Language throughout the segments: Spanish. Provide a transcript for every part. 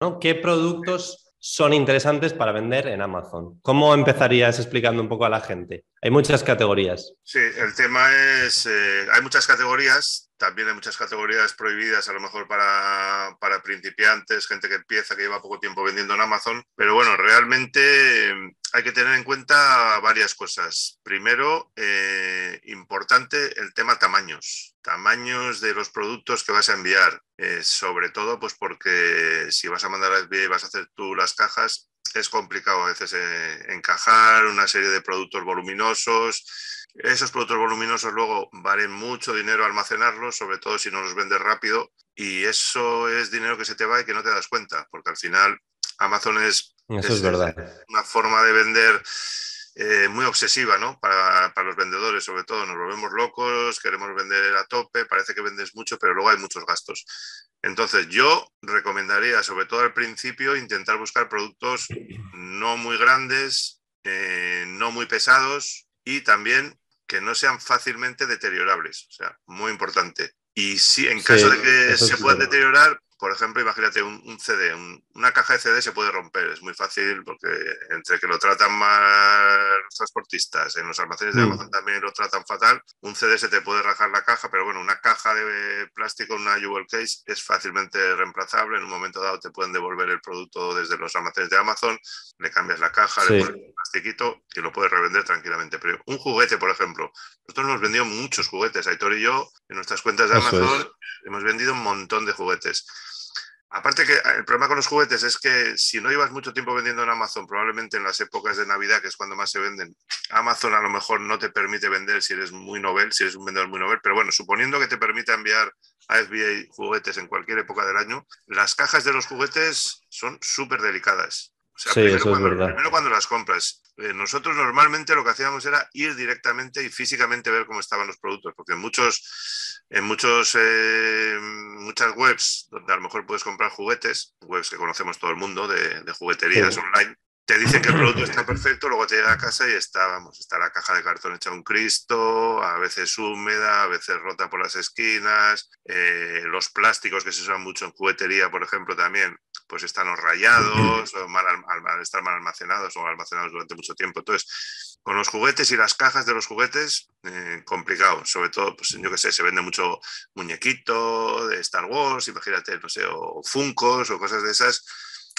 ¿no? ¿Qué productos son interesantes para vender en Amazon. ¿Cómo empezarías explicando un poco a la gente? Hay muchas categorías. Sí, el tema es, eh, hay muchas categorías, también hay muchas categorías prohibidas a lo mejor para, para, principiantes, gente que empieza, que lleva poco tiempo vendiendo en Amazon, pero bueno, realmente hay que tener en cuenta varias cosas. Primero, eh, importante el tema tamaños, tamaños de los productos que vas a enviar. Eh, sobre todo, pues porque si vas a mandar a SBA y vas a hacer tú las cajas, es complicado a veces eh, encajar una serie de productos voluminosos. Esos productos voluminosos luego valen mucho dinero almacenarlos, sobre todo si no los vendes rápido, y eso es dinero que se te va y que no te das cuenta, porque al final Amazon es, es verdad. una forma de vender eh, muy obsesiva, ¿no? Para, para, los vendedores, sobre todo, nos volvemos locos, queremos vender a tope, parece que vendes mucho, pero luego hay muchos gastos. Entonces, yo recomendaría, sobre todo al principio, intentar buscar productos no muy grandes, eh, no muy pesados y también que no sean fácilmente deteriorables, o sea, muy importante. Y si en caso de que se puedan deteriorar, por ejemplo, imagínate un, CD, una caja de CD se puede romper, es muy fácil porque entre que lo tratan mal los transportistas, en los almacenes de mm. Amazon también lo tratan fatal, un CD se te puede rajar la caja, pero bueno, una caja de plástico, una jewel case es fácilmente reemplazable, en un momento dado te pueden devolver el producto desde los almacenes de Amazon, le cambias la caja, le pones plastiquito y lo puedes revender tranquilamente. Pero un juguete, por ejemplo, nosotros hemos vendido muchos juguetes, Aitor y yo, en nuestras cuentas de Amazon hemos vendido un montón de juguetes. Aparte que el problema con los juguetes es que si no llevas mucho tiempo vendiendo en Amazon, probablemente en las épocas de Navidad, que es cuando más se venden, Amazon a lo mejor no te permite vender si eres muy novel, si eres un vendedor muy novel, pero bueno, suponiendo que te permita enviar a FBA juguetes en cualquier época del año, las cajas de los juguetes son súper delicadas. Sí, primero, eso cuando, es verdad. primero cuando las compras. Eh, nosotros normalmente lo que hacíamos era ir directamente y físicamente ver cómo estaban los productos, porque en muchos en muchos, eh, muchas webs donde a lo mejor puedes comprar juguetes, webs que conocemos todo el mundo de, jugueterías online, te dicen que el producto está perfecto, luego te llega a casa y está, vamos, está la caja de cartón hecha un Cristo, a veces húmeda, a veces rota por las esquinas, eh, los plásticos que se usan mucho en juguetería, por ejemplo, también, pues están rayados, o mal, al, estar mal almacenados o almacenados durante mucho tiempo. Entonces, con los juguetes y las cajas de los juguetes, eh, complicado. Sobre todo, pues yo qué sé, se vende mucho muñequito de Star Wars, imagínate, no sé, o Funcos o cosas de esas.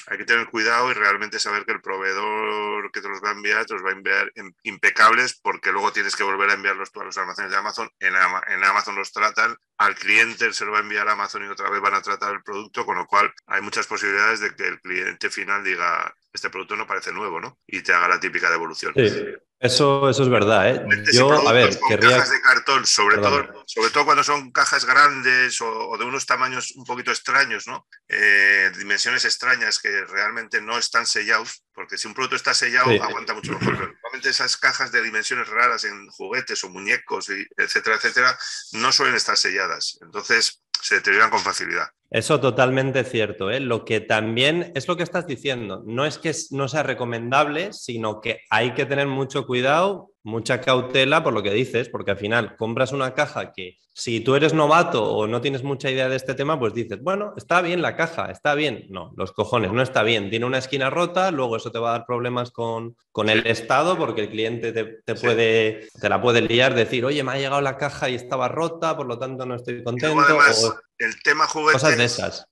Hay que tener cuidado y realmente saber que el proveedor que te los va a enviar te los va a enviar impecables porque luego tienes que volver a enviarlos a los almacenes de Amazon. En, en Amazon los tratan, al cliente se lo va a enviar a Amazon y otra vez van a tratar el producto, con lo cual hay muchas posibilidades de que el cliente final diga, este producto no parece nuevo, ¿no? Y te haga la típica devolución. Sí. Eso, eso es verdad, ¿eh? Yo, a ver, querría... cajas de cartón, sobre todo, sobre todo cuando son cajas grandes o, de unos tamaños un poquito extraños, ¿no? Eh, dimensiones extrañas que realmente no están sellados, porque si un producto está sellado aguanta mucho mejor. Pero normalmente esas cajas de dimensiones raras en juguetes o muñecos, y etcétera, etcétera, no suelen estar selladas. Entonces se deterioran con facilidad. Eso totalmente cierto. ¿eh? Lo que también es lo que estás diciendo. No es que no sea recomendable, sino que hay que tener mucho cuidado mucha cautela por lo que dices, porque al final compras una caja que si tú eres novato o no tienes mucha idea de este tema, pues dices, bueno, está bien la caja, está bien. No, los cojones, no está bien. Tiene una esquina rota, luego eso te va a dar problemas con, con el Estado porque el cliente te, puede, te la puede liar, decir, oye, me ha llegado la caja y estaba rota, por lo tanto no estoy contento. O el tema juguetes, cosas de esas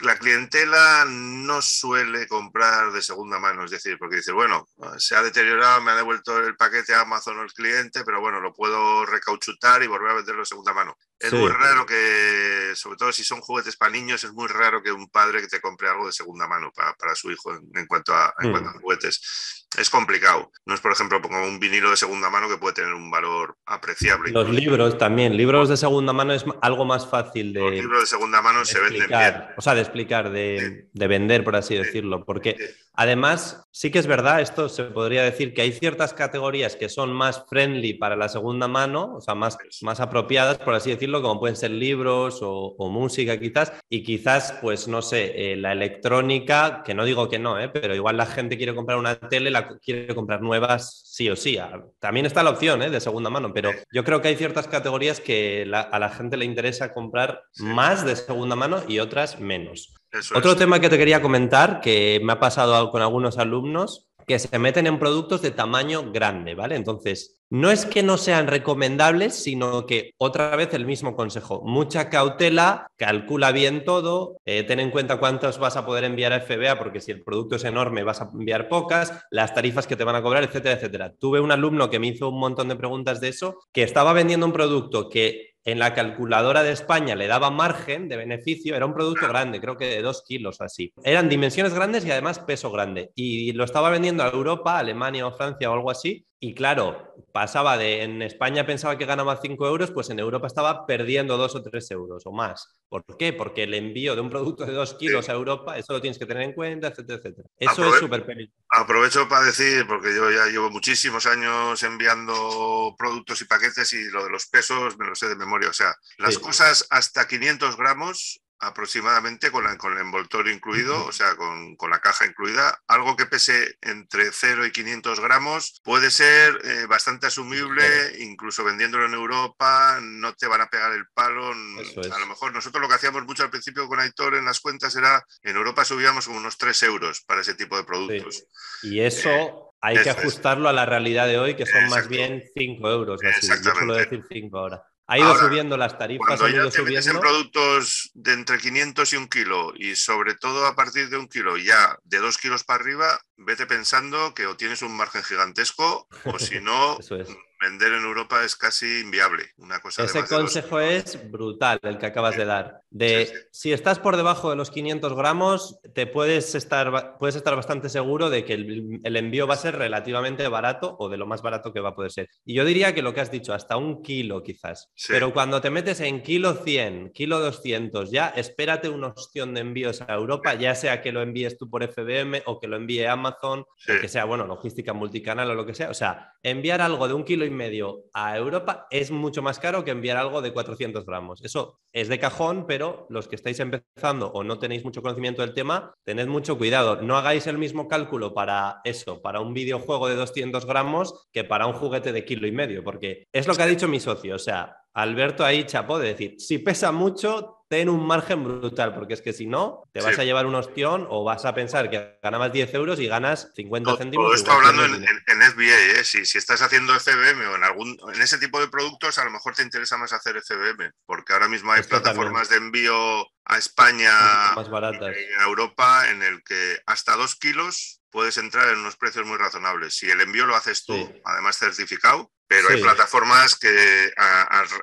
la clientela no suele comprar de segunda mano, es decir, porque dice, bueno, se ha deteriorado, me ha devuelto el paquete a Amazon o el cliente, pero bueno, lo puedo recauchutar y volver a venderlo de segunda mano. Es muy raro que, sobre todo si son juguetes para niños, es muy raro que un padre que te compre algo de segunda mano para, para su hijo en, cuanto a, en cuanto a mm. juguetes. Es complicado. No es, por ejemplo, como un vinilo de segunda mano que puede tener un valor apreciable. Los libros también. Libros de segunda mano es algo más fácil de. Los libros de segunda mano se venden bien. O sea, de explicar, de, de vender, por así decirlo. Porque Además, sí que es verdad, esto se podría decir que hay ciertas categorías que son más friendly para la segunda mano, o sea, más, más apropiadas, por así decirlo, como pueden ser libros o, música quizás, y quizás, pues no sé, eh, la electrónica, que no digo que no, eh, pero igual la gente quiere comprar una tele, la quiere comprar nuevas sí o sí. También está la opción eh, de segunda mano, pero yo creo que hay ciertas categorías que a la gente le interesa comprar más de segunda mano y otras menos. Otro tema que te quería comentar, que me ha pasado con algunos alumnos, que se meten en productos de tamaño grande, ¿vale? Entonces, no es que no sean recomendables, sino que otra vez el mismo consejo, mucha cautela, calcula bien todo, eh, ten en cuenta cuántos vas a poder enviar a FBA, porque si el producto es enorme vas a enviar pocas, las tarifas que te van a cobrar, etcétera, etcétera. Tuve un alumno que me hizo un montón de preguntas de eso, que estaba vendiendo un producto que en la calculadora de España le daba margen de beneficio, era un producto grande, creo que de dos kilos así. Eran dimensiones grandes y además peso grande. Y lo estaba vendiendo a Europa, Alemania o Francia o algo así, y claro, pasaba de en España pensaba que ganaba 5 euros, pues en Europa estaba perdiendo 2 o 3 euros o más. ¿Por qué? Porque el envío de un producto de 2 kilos a Europa, eso lo tienes que tener en cuenta, etcétera, etcétera. Eso es súper peligroso. Aprovecho para decir, porque yo ya llevo muchísimos años enviando productos y paquetes y lo de los pesos me lo sé de memoria. O sea, las cosas hasta 500 gramos aproximadamente con, con, el envoltorio incluido, o sea, con, la caja incluida. Algo que pese entre 0 y 500 gramos puede ser eh, bastante asumible, incluso vendiéndolo en Europa, no te van a pegar el palo. A lo mejor nosotros lo que hacíamos mucho al principio con Aitor en las cuentas era, en Europa subíamos unos 3 euros para ese tipo de productos. Y eso... Eh, hay que ajustarlo a la realidad de hoy, que son más bien 5 euros. Así. Yo suelo decir 5 ahora. Ha ido subiendo las tarifas. Cuando ya te metes en productos de entre 500 y un kilo y sobre todo a partir de un kilo ya de dos kilos para arriba, vete pensando que o tienes un margen gigantesco o si no, vender en Europa es casi inviable. Una cosa Ese consejo es brutal, el que acabas de dar. De si estás por debajo de los 500 gramos, te puedes estar, puedes estar bastante seguro de que el, envío va a ser relativamente barato o de lo más barato que va a poder ser. Y yo diría que lo que has dicho, hasta un kilo quizás. Pero cuando te metes en kilo 100, kilo 200, ya espérate una opción de envíos a Europa, ya sea que lo envíes tú por FBM o que lo envíe Amazon, o que sea, bueno, logística multicanal o lo que sea. O sea, enviar algo de un kilo y medio a Europa es mucho más caro que enviar algo de 400 gramos. Eso es de cajón, pero los que estáis empezando o no tenéis mucho conocimiento del tema, tened mucho cuidado. No hagáis el mismo cálculo para eso, para un videojuego de 200 gramos que para un juguete de kilo y medio, porque es lo que ha dicho mi socio. O sea, Alberto ahí chapó de decir, si pesa mucho, ten un margen brutal, porque es que si no, te vas a llevar un ostión o vas a pensar que ganabas 10 euros y ganas 50 céntimos. Todo esto hablando en, en, FBA, ¿eh? si, si, estás haciendo FBM o en, algún, en ese tipo de productos, a lo mejor te interesa más hacer FBM, porque ahora mismo hay plataformas de envío a España, más baratas. en Europa, en el que hasta 2 kilos puedes entrar en unos precios muy razonables. Si el envío lo haces tú, además certificado, pero hay plataformas que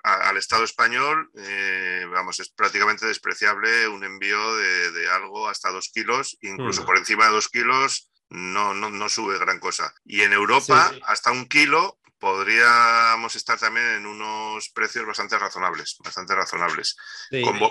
al Estado español, eh, vamos, es prácticamente despreciable un envío de, algo hasta dos kilos, incluso hmm. por encima de dos kilos no, no, no, sube gran cosa. Y en Europa, hasta un kilo podríamos estar también en unos precios bastante razonables, bastante razonables.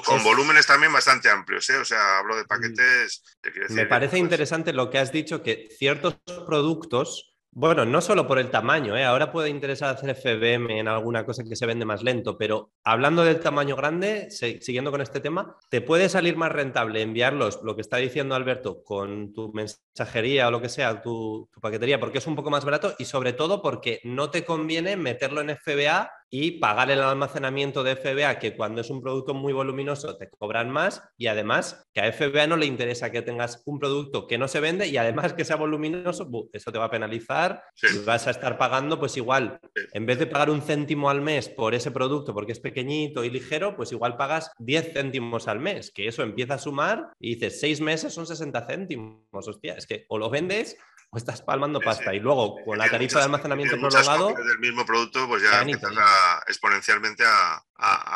con, volúmenes también bastante amplios, ¿eh? o sea, hablo de mm. paquetes. Me parece interesante lo que has dicho, que ciertos productos bueno, no solo por el tamaño, ¿eh? ahora puede interesar hacer FBM en alguna cosa que se vende más lento, pero hablando del tamaño grande, siguiendo con este tema, te puede salir más rentable enviarlos, lo que está diciendo Alberto, con tu mensajería o lo que sea, tu, tu paquetería, porque es un poco más barato y sobre todo porque no te conviene meterlo en FBA y pagar el almacenamiento de FBA, que cuando es un producto muy voluminoso te cobran más y además que a FBA no le interesa que tengas un producto que no se vende y además que sea voluminoso, eso te va a penalizar y vas a estar pagando pues igual, en vez de pagar un céntimo al mes por ese producto porque es pequeñito y ligero, pues igual pagas 10 céntimos al mes, que eso empieza a sumar y dices, seis meses son 60 céntimos, hostia, es que o lo vendes o estás palmando pasta. Y luego, con la tarifa de almacenamiento prolongado. del mismo producto, pues ya empiezas a, exponencialmente a,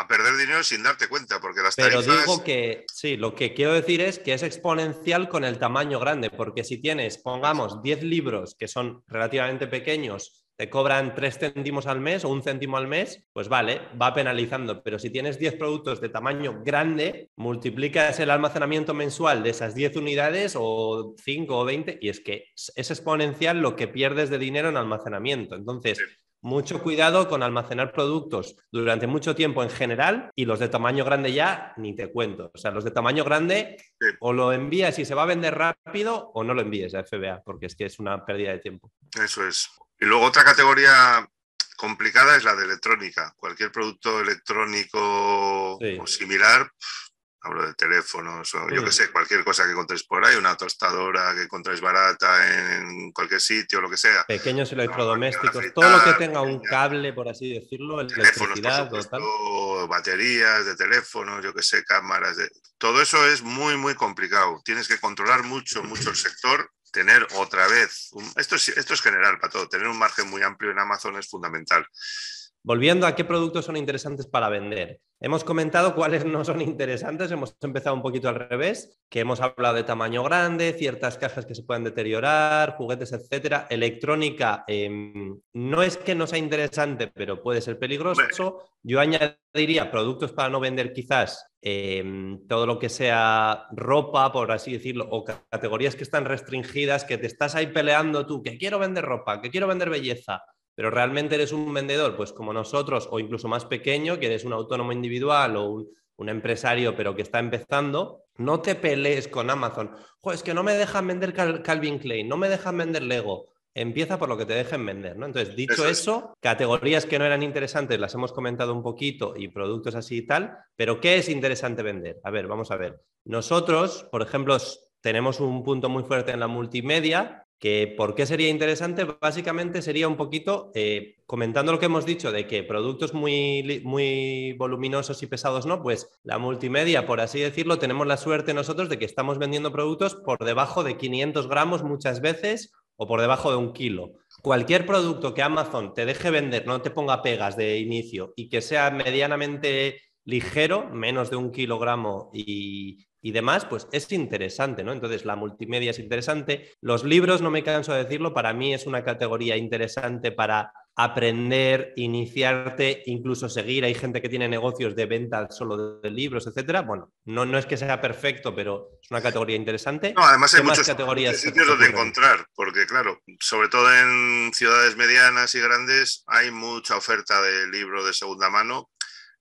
perder dinero sin darte cuenta, porque las tarifas. Pero digo que sí, lo que quiero decir es que es exponencial con el tamaño grande, porque si tienes, pongamos, 10 libros que son relativamente pequeños te cobran 3 céntimos al mes o un céntimo al mes, pues vale, va penalizando. Pero si tienes 10 productos de tamaño grande, multiplicas el almacenamiento mensual de esas 10 unidades o 5 o 20 y es que es exponencial lo que pierdes de dinero en almacenamiento. Entonces, mucho cuidado con almacenar productos durante mucho tiempo en general y los de tamaño grande ya ni te cuento. O sea, los de tamaño grande o lo envías y se va a vender rápido o no lo envíes a FBA porque es que es una pérdida de tiempo. Eso es. Y luego otra categoría complicada es la de electrónica. Cualquier producto electrónico o similar, hablo de teléfonos o yo que sé, cualquier cosa que encontréis por ahí, una tostadora que encontréis barata en cualquier sitio, lo que sea. Pequeños electrodomésticos, todo lo que tenga un cable, por así decirlo, electricidad o tal. baterías de teléfonos, yo que sé, cámaras, de... todo eso es muy, muy complicado. Tienes que controlar mucho, mucho el sector tener otra vez, esto, es, esto es general para todo, tener un margen muy amplio en Amazon es fundamental. Volviendo a qué productos son interesantes para vender. Hemos comentado cuáles no son interesantes, hemos empezado un poquito al revés, que hemos hablado de tamaño grande, ciertas cajas que se pueden deteriorar, juguetes, etcétera. Electrónica em, no es que no sea interesante, pero puede ser peligroso. Yo añadiría productos para no vender quizás em, todo lo que sea ropa, por así decirlo, o categorías que están restringidas, que te estás ahí peleando tú, que quiero vender ropa, que quiero vender belleza pero realmente eres un vendedor, pues como nosotros, o incluso más pequeño, que eres un autónomo individual o un, empresario, pero que está empezando, no te pelees con Amazon. es que no me dejan vender Calvin Klein, no me dejan vender Lego. Empieza por lo que te dejen vender, ¿no? Entonces, dicho eso, categorías que no eran interesantes las hemos comentado un poquito y productos así y tal, pero ¿qué es interesante vender? A ver, vamos a ver. Nosotros, por ejemplo, tenemos un punto muy fuerte en la multimedia que ¿Por qué sería interesante? Básicamente sería un poquito eh, comentando lo que hemos dicho de que productos muy, muy voluminosos y pesados no, pues la multimedia, por así decirlo, tenemos la suerte nosotros de que estamos vendiendo productos por debajo de 500 gramos muchas veces o por debajo de un kilo. Cualquier producto que Amazon te deje vender, no te ponga pegas de inicio y que sea medianamente ligero, menos de un kilogramo y, y demás, pues es interesante, ¿no? Entonces la multimedia es interesante. Los libros, no me canso de decirlo, para mí es una categoría interesante para aprender, iniciarte, incluso seguir. Hay gente que tiene negocios de venta solo de libros, etcétera. Bueno, no, no es que sea perfecto, pero es una categoría interesante. No, además hay muchas categorías sitios donde encontrar, porque claro, sobre todo en ciudades medianas y grandes hay mucha oferta de libros de segunda mano.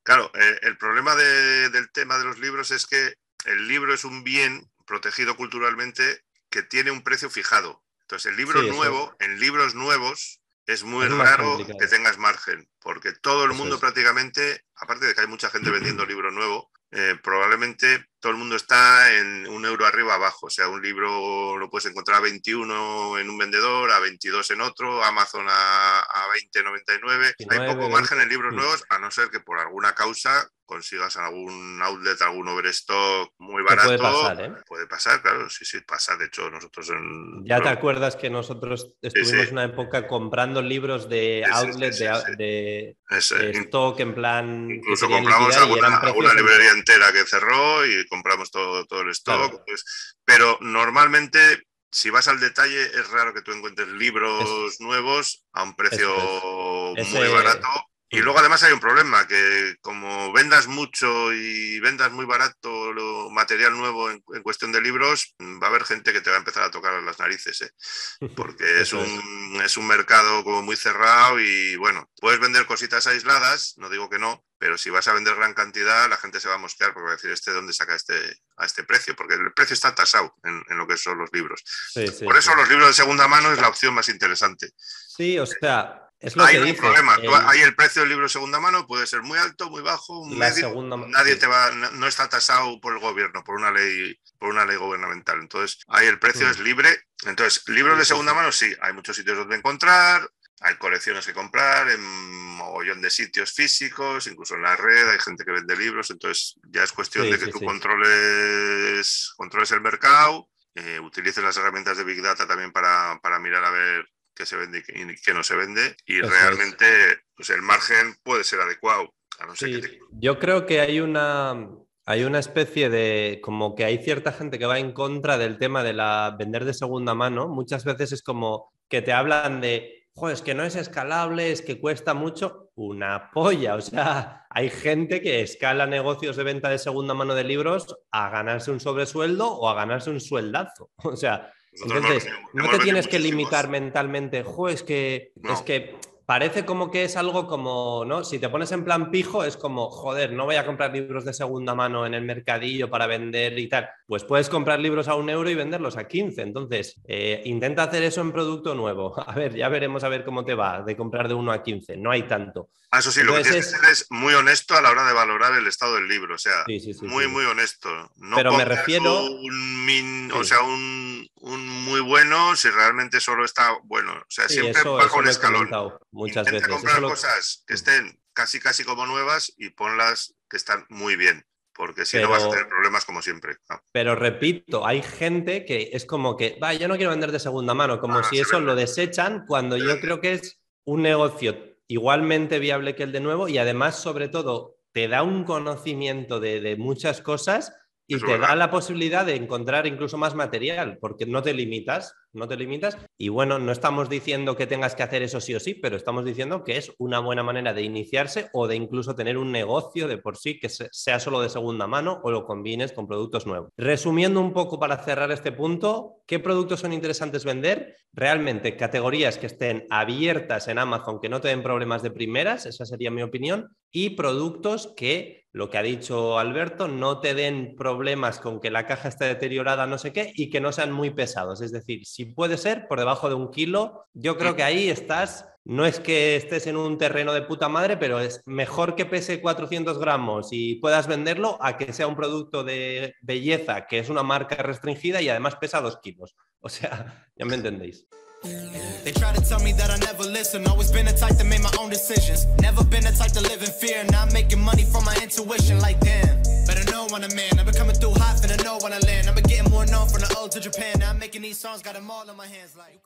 Claro, eh, el problema del tema de los libros es que el libro es un bien protegido culturalmente que tiene un precio fijado. Entonces, el libro nuevo, en libros nuevos, es muy raro que tengas margen, porque todo el mundo prácticamente, aparte de que hay mucha gente vendiendo libro nuevo, eh, probablemente todo el mundo está en un euro arriba abajo. O sea, un libro lo puedes encontrar a 21 en un vendedor, a 22 en otro, Amazon a, a 20,99. Hay poco margen en libros nuevos, a no ser que por alguna causa consigas algún outlet, algún overstock muy barato. Puede pasar, ¿eh? Puede pasar, claro, sí, sí, pasa. De hecho, nosotros en... Ya te acuerdas que nosotros estuvimos una época comprando libros de outlet, de, stock, en plan... Incluso compramos alguna, alguna librería entera que cerró y compramos todo, todo el stock. Pues, pero normalmente, si vas al detalle, es raro que tú encuentres libros nuevos a un precio muy barato y luego además hay un problema, que como vendas mucho y vendas muy barato lo material nuevo en, cuestión de libros, va a haber gente que te va a empezar a tocar las narices, ¿eh? porque es un, es un mercado como muy cerrado y bueno, puedes vender cositas aisladas, no digo que no, pero si vas a vender gran cantidad, la gente se va a mosquear porque va a decir, ¿este dónde saca este, a este precio? Porque el precio está tasado en, lo que son los libros. Por eso los libros de segunda mano es la opción más interesante. Sí, o sea, es hay un problema. Ahí el precio del libro de segunda mano puede ser muy alto, muy bajo, medio. Nadie te va, no, está tasado por el gobierno, por una ley, por una ley gubernamental. Entonces, ahí el precio es libre. Entonces, libros de segunda mano, sí, hay muchos sitios donde encontrar, hay colecciones que comprar en mogollón de sitios físicos, incluso en la red, hay gente que vende libros, entonces ya es cuestión de que tú controles, controles el mercado, eh, utilices las herramientas de Big Data también para, para mirar a ver que se vende y que no se vende y realmente pues el margen puede ser adecuado. Yo creo que hay una, hay una especie de, como que hay cierta gente que va en contra del tema de la vender de segunda mano. Muchas veces es como que te hablan de, joder, es que no es escalable, es que cuesta mucho. Una polla, o sea, hay gente que escala negocios de venta de segunda mano de libros a ganarse un sobresueldo o a ganarse un sueldazo. O sea, entonces, no, te tienes que limitar mentalmente, jo, es que, es que parece como que es algo como, ¿no? Si te pones en plan pijo, es como, joder, no voy a comprar libros de segunda mano en el mercadillo para vender y tal. Pues puedes comprar libros a un euro y venderlos a 15. Entonces, eh, intenta hacer eso en producto nuevo. A ver, ya veremos a ver cómo te va de comprar de 1 a 15. No hay tanto. Ah, eso sí, lo que tienes que ser es muy honesto a la hora de valorar el estado del libro. O sea, muy, muy honesto. No Pero me refiero. Un O sea, un, muy bueno si realmente solo está bueno. O sea, siempre bajo un escalón muchas veces. comprar cosas que estén casi casi como nuevas y ponlas que están muy bien, porque si no vas a tener problemas como siempre. Pero repito, hay gente que es como que, va, yo no quiero vender de segunda mano, como ah, si eso lo desechan cuando yo creo que es un negocio igualmente viable que el de nuevo y además, sobre todo, te da un conocimiento de, de muchas cosas y te da la posibilidad de encontrar incluso más material, porque no te limitas no te limitas. Y bueno, no estamos diciendo que tengas que hacer eso sí o sí, pero estamos diciendo que es una buena manera de iniciarse o de incluso tener un negocio de por sí que sea solo de segunda mano o lo combines con productos nuevos. Resumiendo un poco para cerrar este punto, ¿qué productos son interesantes vender? Realmente categorías que estén abiertas en Amazon, que no te den problemas de primeras, esa sería mi opinión, y productos que lo que ha dicho Alberto, no te den problemas con que la caja esté deteriorada, no sé qué, y que no sean muy pesados. Es decir, si puede ser por debajo de un kilo, yo creo que ahí estás, no es que estés en un terreno de puta madre, pero es mejor que pese 400 gramos y puedas venderlo a que sea un producto de belleza, que es una marca restringida y además pesa dos kilos. O sea, ya me entendéis. They try to tell me that I never listen. Always been the type to make my own decisions. Know I'm in. I've been coming through hot, finna know when I land. I've been getting more known from the old to Japan. Now I'm making these songs, got them all in my hands. Like.